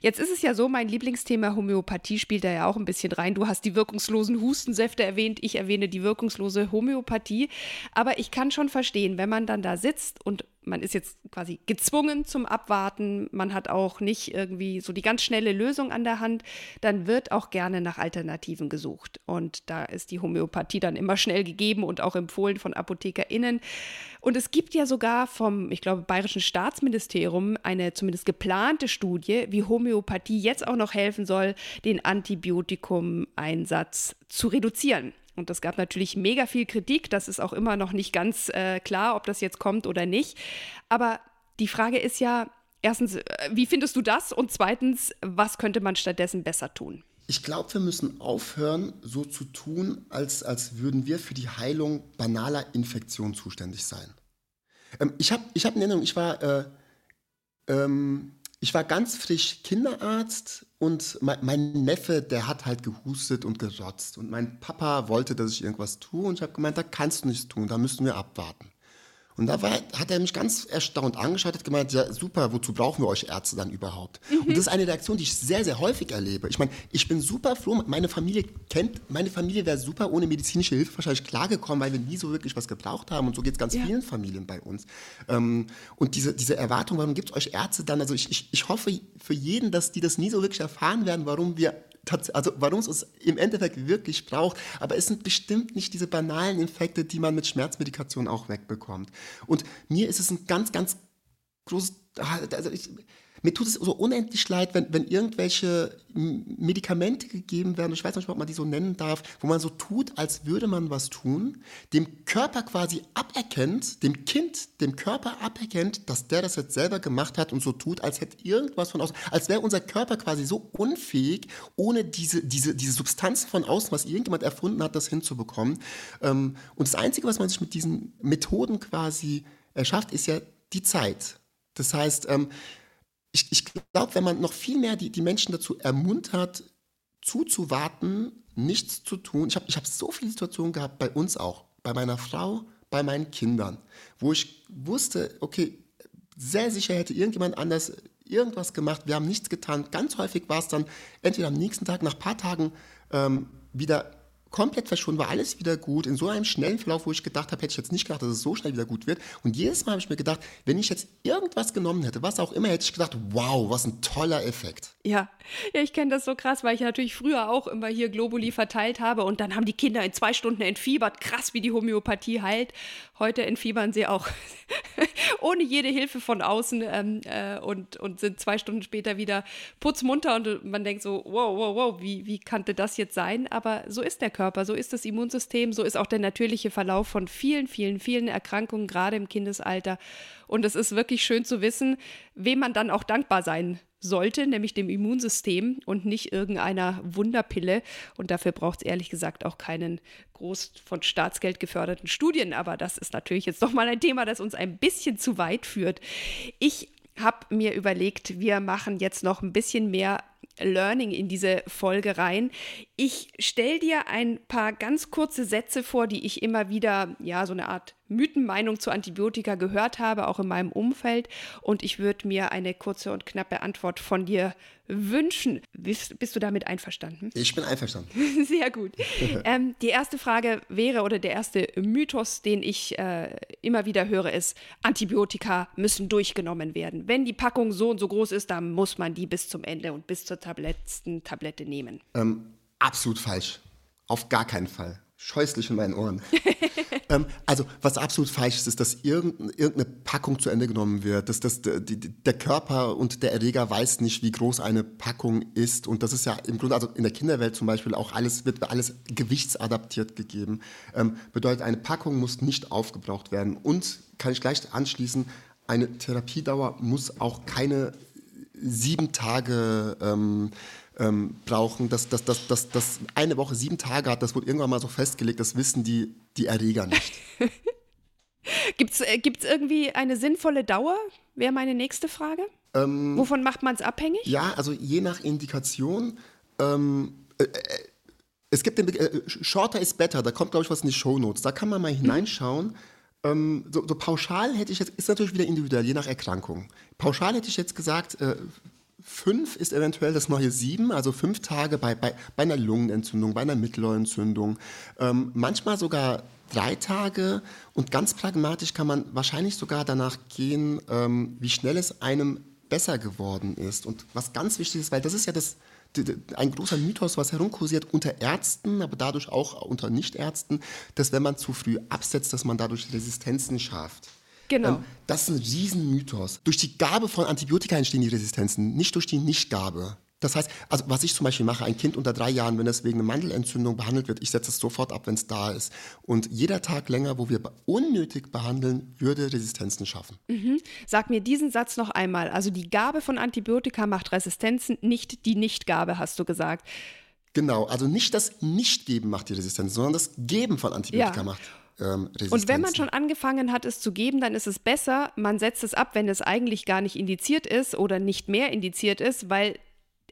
Jetzt ist es ja so, mein Lieblingsthema Homöopathie spielt da ja auch ein bisschen rein. Du hast die wirkungslosen Hustensäfte erwähnt, ich erwähne die wirkungslose Homöopathie. Aber ich kann schon verstehen, wenn man dann da sitzt und man ist jetzt quasi gezwungen zum Abwarten, man hat auch nicht irgendwie so die ganz schnelle Lösung an der Hand, dann wird auch gerne nach Alternativen gesucht. Und da ist die Homöopathie dann immer schnell gegeben und auch empfohlen von ApothekerInnen. Und es gibt ja sogar vom, ich glaube, Bayerischen Staatsministerium eine zumindest geplante Studie, wie Homöopathie jetzt auch noch helfen soll, den Antibiotikumeinsatz zu reduzieren. Und es gab natürlich mega viel Kritik. Das ist auch immer noch nicht ganz äh, klar, ob das jetzt kommt oder nicht. Aber die Frage ist ja, erstens, äh, wie findest du das? Und zweitens, was könnte man stattdessen besser tun?
Ich glaube, wir müssen aufhören, so zu tun, als, als würden wir für die Heilung banaler Infektionen zuständig sein. Ähm, ich habe ich hab eine Erinnerung, ich war, äh, ähm, ich war ganz frisch Kinderarzt und mein, mein, Neffe, der hat halt gehustet und gerotzt. Und mein Papa wollte, dass ich irgendwas tue und ich habe gemeint, da kannst du nichts tun, da müssen wir abwarten. Und da war, hat er mich ganz erstaunt angeschaut, hat gemeint, ja super, wozu brauchen wir euch Ärzte dann überhaupt? Mhm. Und das ist eine Reaktion, die ich sehr, sehr häufig erlebe. Ich meine, ich bin super froh, meine Familie kennt, meine Familie wäre super ohne medizinische Hilfe wahrscheinlich klargekommen, weil wir nie so wirklich was gebraucht haben. Und so geht es ganz ja. vielen Familien bei uns. Ähm, und diese, diese Erwartung, warum gibt es euch Ärzte dann? Also ich, ich, ich hoffe für jeden, dass die das nie so wirklich erfahren werden, warum wir also warum es uns im Endeffekt wirklich braucht. Aber es sind bestimmt nicht diese banalen Infekte, die man mit Schmerzmedikation auch wegbekommt. Und mir ist es ein ganz, ganz großes, also ich, mir tut es so unendlich leid, wenn, wenn irgendwelche Medikamente gegeben werden, ich weiß nicht, ob man die so nennen darf, wo man so tut, als würde man was tun, dem Körper quasi aberkennt, dem Kind, dem Körper aberkennt, dass der das jetzt selber gemacht hat und so tut, als hätte irgendwas von außen, als wäre unser Körper quasi so unfähig, ohne diese, diese, diese Substanz von außen, was irgendjemand erfunden hat, das hinzubekommen. Ähm, und das Einzige, was man sich mit diesen Methoden quasi erschafft, ist ja die Zeit. Das heißt, ähm, ich, ich glaube, wenn man noch viel mehr die, die Menschen dazu ermuntert, zuzuwarten, nichts zu tun. Ich habe ich hab so viele Situationen gehabt, bei uns auch, bei meiner Frau, bei meinen Kindern, wo ich wusste, okay, sehr sicher hätte irgendjemand anders irgendwas gemacht. Wir haben nichts getan. Ganz häufig war es dann entweder am nächsten Tag, nach ein paar Tagen ähm, wieder komplett verschwunden, war alles wieder gut, in so einem schnellen Verlauf, wo ich gedacht habe, hätte ich jetzt nicht gedacht, dass es so schnell wieder gut wird. Und jedes Mal habe ich mir gedacht, wenn ich jetzt irgendwas genommen hätte, was auch immer, hätte ich gedacht, wow, was ein toller Effekt.
Ja, ja ich kenne das so krass, weil ich natürlich früher auch immer hier Globuli verteilt habe und dann haben die Kinder in zwei Stunden entfiebert, krass, wie die Homöopathie heilt. Heute entfiebern sie auch ohne jede Hilfe von außen ähm, äh, und, und sind zwei Stunden später wieder putzmunter und man denkt so, wow, wow, wow, wie, wie kannte das jetzt sein? Aber so ist der Körper. So ist das Immunsystem, so ist auch der natürliche Verlauf von vielen, vielen, vielen Erkrankungen, gerade im Kindesalter. Und es ist wirklich schön zu wissen, wem man dann auch dankbar sein sollte, nämlich dem Immunsystem und nicht irgendeiner Wunderpille. Und dafür braucht es ehrlich gesagt auch keinen groß von Staatsgeld geförderten Studien. Aber das ist natürlich jetzt doch mal ein Thema, das uns ein bisschen zu weit führt. Ich habe mir überlegt, wir machen jetzt noch ein bisschen mehr Learning in diese Folge rein. Ich stelle dir ein paar ganz kurze Sätze vor, die ich immer wieder, ja, so eine Art Mythenmeinung zu Antibiotika gehört habe, auch in meinem Umfeld. Und ich würde mir eine kurze und knappe Antwort von dir wünschen. Bist, bist du damit einverstanden?
Ich bin einverstanden.
Sehr gut. ähm, die erste Frage wäre, oder der erste Mythos, den ich äh, immer wieder höre, ist, Antibiotika müssen durchgenommen werden. Wenn die Packung so und so groß ist, dann muss man die bis zum Ende und bis zur letzten Tablette nehmen.
Ähm, absolut falsch. Auf gar keinen Fall scheußlich in meinen Ohren. ähm, also, was absolut falsch ist, ist, dass irgendeine Packung zu Ende genommen wird, dass, dass die, die, der Körper und der Erreger weiß nicht, wie groß eine Packung ist. Und das ist ja im Grunde, also in der Kinderwelt zum Beispiel auch alles, wird alles gewichtsadaptiert gegeben. Ähm, bedeutet, eine Packung muss nicht aufgebraucht werden. Und kann ich gleich anschließen, eine Therapiedauer muss auch keine sieben Tage ähm, ähm, brauchen, dass, dass, dass, dass, dass eine Woche sieben Tage hat, das wurde irgendwann mal so festgelegt, das wissen die, die Erreger nicht.
Gibt es äh, irgendwie eine sinnvolle Dauer? Wäre meine nächste Frage. Ähm, Wovon macht man es abhängig?
Ja, also je nach Indikation. Ähm, äh, äh, es gibt den äh, Shorter is better, da kommt, glaube ich, was in die Show Notes. Da kann man mal mhm. Ähm, so, so, pauschal hätte ich jetzt, ist natürlich wieder individuell, je nach Erkrankung. Pauschal hätte ich jetzt gesagt, äh, Fünf ist eventuell das neue sieben, also fünf Tage bei, bei, bei einer Lungenentzündung, bei einer Mittelohrentzündung. Ähm, manchmal sogar drei Tage und ganz pragmatisch kann man wahrscheinlich sogar danach gehen, ähm, wie schnell es einem besser geworden ist. Und was ganz wichtig ist, weil das ist ja das, ein großer Mythos, was herumkursiert unter Ärzten, aber dadurch auch unter Nichtärzten, dass wenn man zu früh absetzt, dass man dadurch Resistenzen schafft.
Genau. Ähm,
das ist ein Riesenmythos. Durch die Gabe von Antibiotika entstehen die Resistenzen, nicht durch die Nichtgabe. Das heißt, also was ich zum Beispiel mache, ein Kind unter drei Jahren, wenn es wegen einer Mandelentzündung behandelt wird, ich setze es sofort ab, wenn es da ist. Und jeder Tag länger, wo wir unnötig behandeln, würde Resistenzen schaffen.
Mhm. Sag mir diesen Satz noch einmal. Also die Gabe von Antibiotika macht Resistenzen, nicht die Nichtgabe, hast du gesagt.
Genau, also nicht das Nichtgeben macht die Resistenz, sondern das Geben von Antibiotika ja. macht
ähm, Und wenn man schon angefangen hat, es zu geben, dann ist es besser, man setzt es ab, wenn es eigentlich gar nicht indiziert ist oder nicht mehr indiziert ist, weil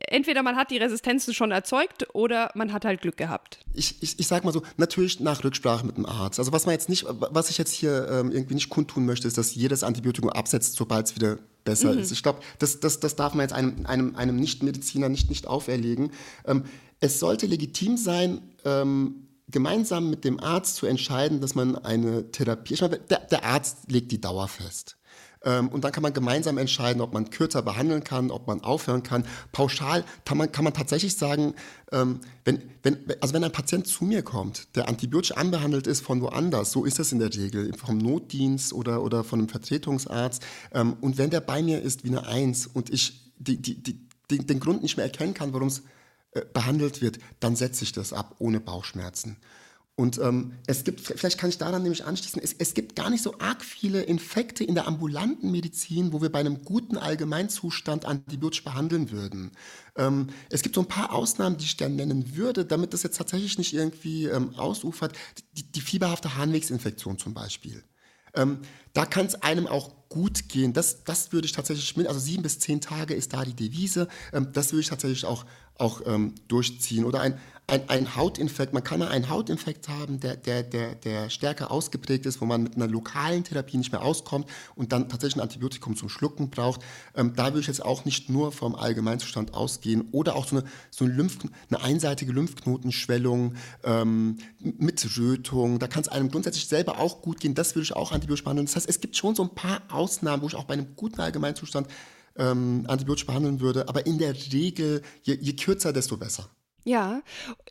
entweder man hat die Resistenzen schon erzeugt oder man hat halt Glück gehabt.
Ich, ich, ich sag mal so, natürlich nach Rücksprache mit dem Arzt. Also was man jetzt nicht, was ich jetzt hier ähm, irgendwie nicht kundtun möchte, ist, dass jedes Antibiotikum absetzt, sobald es wieder besser mhm. ist. Ich glaube, das, das, das darf man jetzt einem, einem, einem Nichtmediziner nicht, nicht auferlegen. Ähm, es sollte legitim sein, ähm, gemeinsam mit dem Arzt zu entscheiden, dass man eine Therapie, ich meine, der, der Arzt legt die Dauer fest. Ähm, und dann kann man gemeinsam entscheiden, ob man kürzer behandeln kann, ob man aufhören kann. Pauschal kann man, kann man tatsächlich sagen, ähm, wenn, wenn, also wenn ein Patient zu mir kommt, der antibiotisch anbehandelt ist von woanders, so ist das in der Regel, vom Notdienst oder, oder von einem Vertretungsarzt, ähm, und wenn der bei mir ist wie eine Eins und ich die, die, die, den, den Grund nicht mehr erkennen kann, warum es äh, behandelt wird, dann setze ich das ab ohne Bauchschmerzen. Und ähm, es gibt, vielleicht kann ich daran nämlich anschließen, es, es gibt gar nicht so arg viele Infekte in der ambulanten Medizin, wo wir bei einem guten Allgemeinzustand antibiotisch behandeln würden. Ähm, es gibt so ein paar Ausnahmen, die ich gerne nennen würde, damit das jetzt tatsächlich nicht irgendwie ähm, ausufert. Die, die fieberhafte Harnwegsinfektion zum Beispiel. Ähm, da kann es einem auch gut gehen. Das, das würde ich tatsächlich also sieben bis zehn Tage ist da die Devise. Ähm, das würde ich tatsächlich auch, auch ähm, durchziehen. Oder ein, ein, ein Hautinfekt, man kann mal einen Hautinfekt haben, der, der, der, der stärker ausgeprägt ist, wo man mit einer lokalen Therapie nicht mehr auskommt und dann tatsächlich ein Antibiotikum zum Schlucken braucht. Ähm, da würde ich jetzt auch nicht nur vom Allgemeinzustand ausgehen oder auch so eine, so eine, Lymph, eine einseitige Lymphknotenschwellung ähm, mit Rötung. Da kann es einem grundsätzlich selber auch gut gehen. Das würde ich auch antibiotisch behandeln. Das heißt, es gibt schon so ein paar Ausnahmen, wo ich auch bei einem guten Allgemeinzustand ähm, antibiotisch behandeln würde. Aber in der Regel, je, je kürzer, desto besser.
Ja,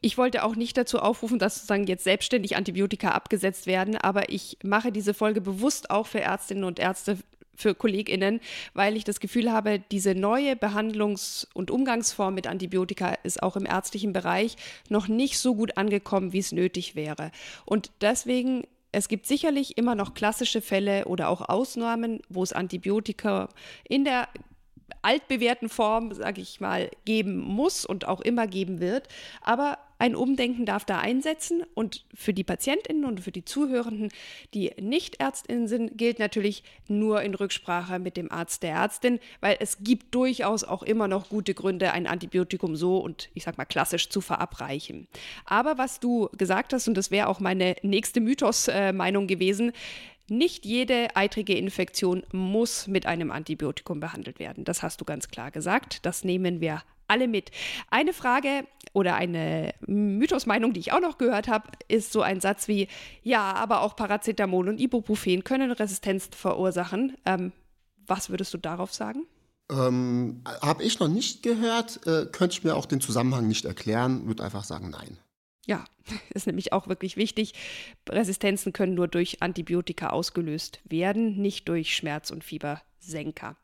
ich wollte auch nicht dazu aufrufen, dass sozusagen jetzt selbstständig Antibiotika abgesetzt werden, aber ich mache diese Folge bewusst auch für Ärztinnen und Ärzte, für KollegInnen, weil ich das Gefühl habe, diese neue Behandlungs- und Umgangsform mit Antibiotika ist auch im ärztlichen Bereich noch nicht so gut angekommen, wie es nötig wäre. Und deswegen es gibt sicherlich immer noch klassische Fälle oder auch Ausnahmen, wo es Antibiotika in der altbewährten Form, sage ich mal, geben muss und auch immer geben wird. Aber ein Umdenken darf da einsetzen und für die Patientinnen und für die Zuhörenden, die nicht Ärztinnen sind, gilt natürlich nur in Rücksprache mit dem Arzt der Ärztin, weil es gibt durchaus auch immer noch gute Gründe, ein Antibiotikum so und ich sag mal klassisch zu verabreichen. Aber was du gesagt hast, und das wäre auch meine nächste Mythos-Meinung gewesen, nicht jede eitrige Infektion muss mit einem Antibiotikum behandelt werden. Das hast du ganz klar gesagt. Das nehmen wir alle mit. Eine Frage oder eine Mythosmeinung, die ich auch noch gehört habe, ist so ein Satz wie, ja, aber auch Paracetamol und Ibuprofen können Resistenz verursachen. Ähm, was würdest du darauf sagen?
Ähm, habe ich noch nicht gehört, äh, könnte ich mir auch den Zusammenhang nicht erklären, würde einfach sagen, nein.
Ja, ist nämlich auch wirklich wichtig. Resistenzen können nur durch Antibiotika ausgelöst werden, nicht durch Schmerz- und Fiebersenker.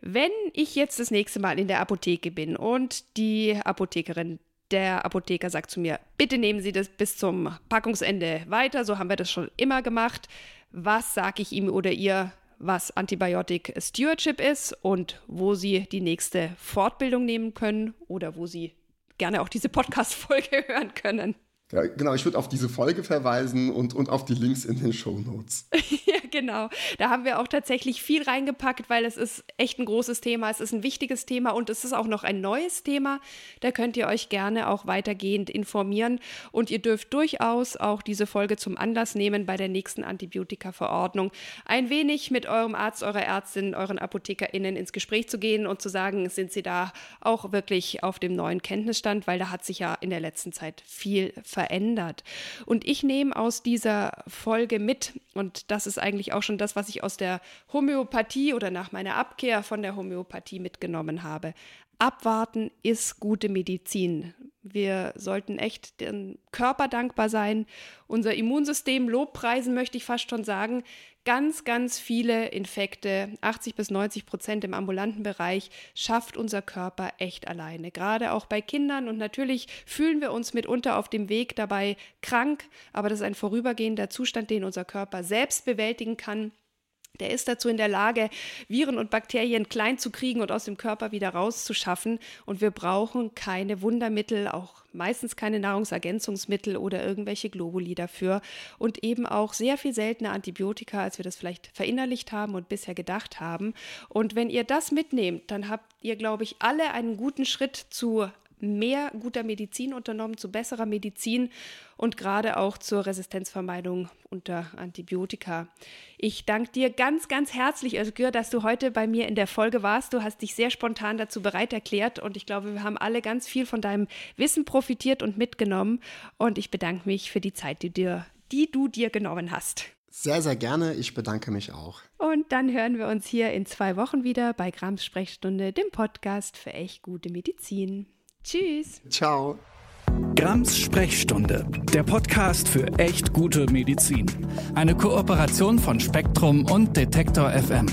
Wenn ich jetzt das nächste Mal in der Apotheke bin und die Apothekerin, der Apotheker sagt zu mir, bitte nehmen Sie das bis zum Packungsende weiter, so haben wir das schon immer gemacht. Was sage ich ihm oder ihr, was Antibiotic Stewardship ist und wo Sie die nächste Fortbildung nehmen können oder wo Sie gerne auch diese Podcast-Folge hören können.
Ja, genau, ich würde auf diese Folge verweisen und, und auf die Links in den Show Notes.
ja, genau. Da haben wir auch tatsächlich viel reingepackt, weil es ist echt ein großes Thema. Es ist ein wichtiges Thema und es ist auch noch ein neues Thema. Da könnt ihr euch gerne auch weitergehend informieren. Und ihr dürft durchaus auch diese Folge zum Anlass nehmen, bei der nächsten Antibiotika-Verordnung ein wenig mit eurem Arzt, eurer Ärztin, euren ApothekerInnen ins Gespräch zu gehen und zu sagen, sind sie da auch wirklich auf dem neuen Kenntnisstand, weil da hat sich ja in der letzten Zeit viel verändert. Und ich nehme aus dieser Folge mit, und das ist eigentlich auch schon das, was ich aus der Homöopathie oder nach meiner Abkehr von der Homöopathie mitgenommen habe. Abwarten ist gute Medizin. Wir sollten echt dem Körper dankbar sein, unser Immunsystem lobpreisen, möchte ich fast schon sagen. Ganz, ganz viele Infekte, 80 bis 90 Prozent im ambulanten Bereich, schafft unser Körper echt alleine. Gerade auch bei Kindern. Und natürlich fühlen wir uns mitunter auf dem Weg dabei krank, aber das ist ein vorübergehender Zustand, den unser Körper selbst bewältigen kann. Der ist dazu in der Lage, Viren und Bakterien klein zu kriegen und aus dem Körper wieder rauszuschaffen. Und wir brauchen keine Wundermittel, auch meistens keine Nahrungsergänzungsmittel oder irgendwelche Globuli dafür. Und eben auch sehr viel seltener Antibiotika, als wir das vielleicht verinnerlicht haben und bisher gedacht haben. Und wenn ihr das mitnehmt, dann habt ihr, glaube ich, alle einen guten Schritt zu mehr guter Medizin unternommen, zu besserer Medizin und gerade auch zur Resistenzvermeidung unter Antibiotika. Ich danke dir ganz, ganz herzlich, Özgür, dass du heute bei mir in der Folge warst. Du hast dich sehr spontan dazu bereit erklärt und ich glaube, wir haben alle ganz viel von deinem Wissen profitiert und mitgenommen. Und ich bedanke mich für die Zeit, die, dir, die du dir genommen hast.
Sehr, sehr gerne. Ich bedanke mich auch.
Und dann hören wir uns hier in zwei Wochen wieder bei Grams Sprechstunde, dem Podcast für echt gute Medizin. Tschüss.
Ciao.
Grams Sprechstunde, der Podcast für echt gute Medizin. Eine Kooperation von Spektrum und Detektor FM.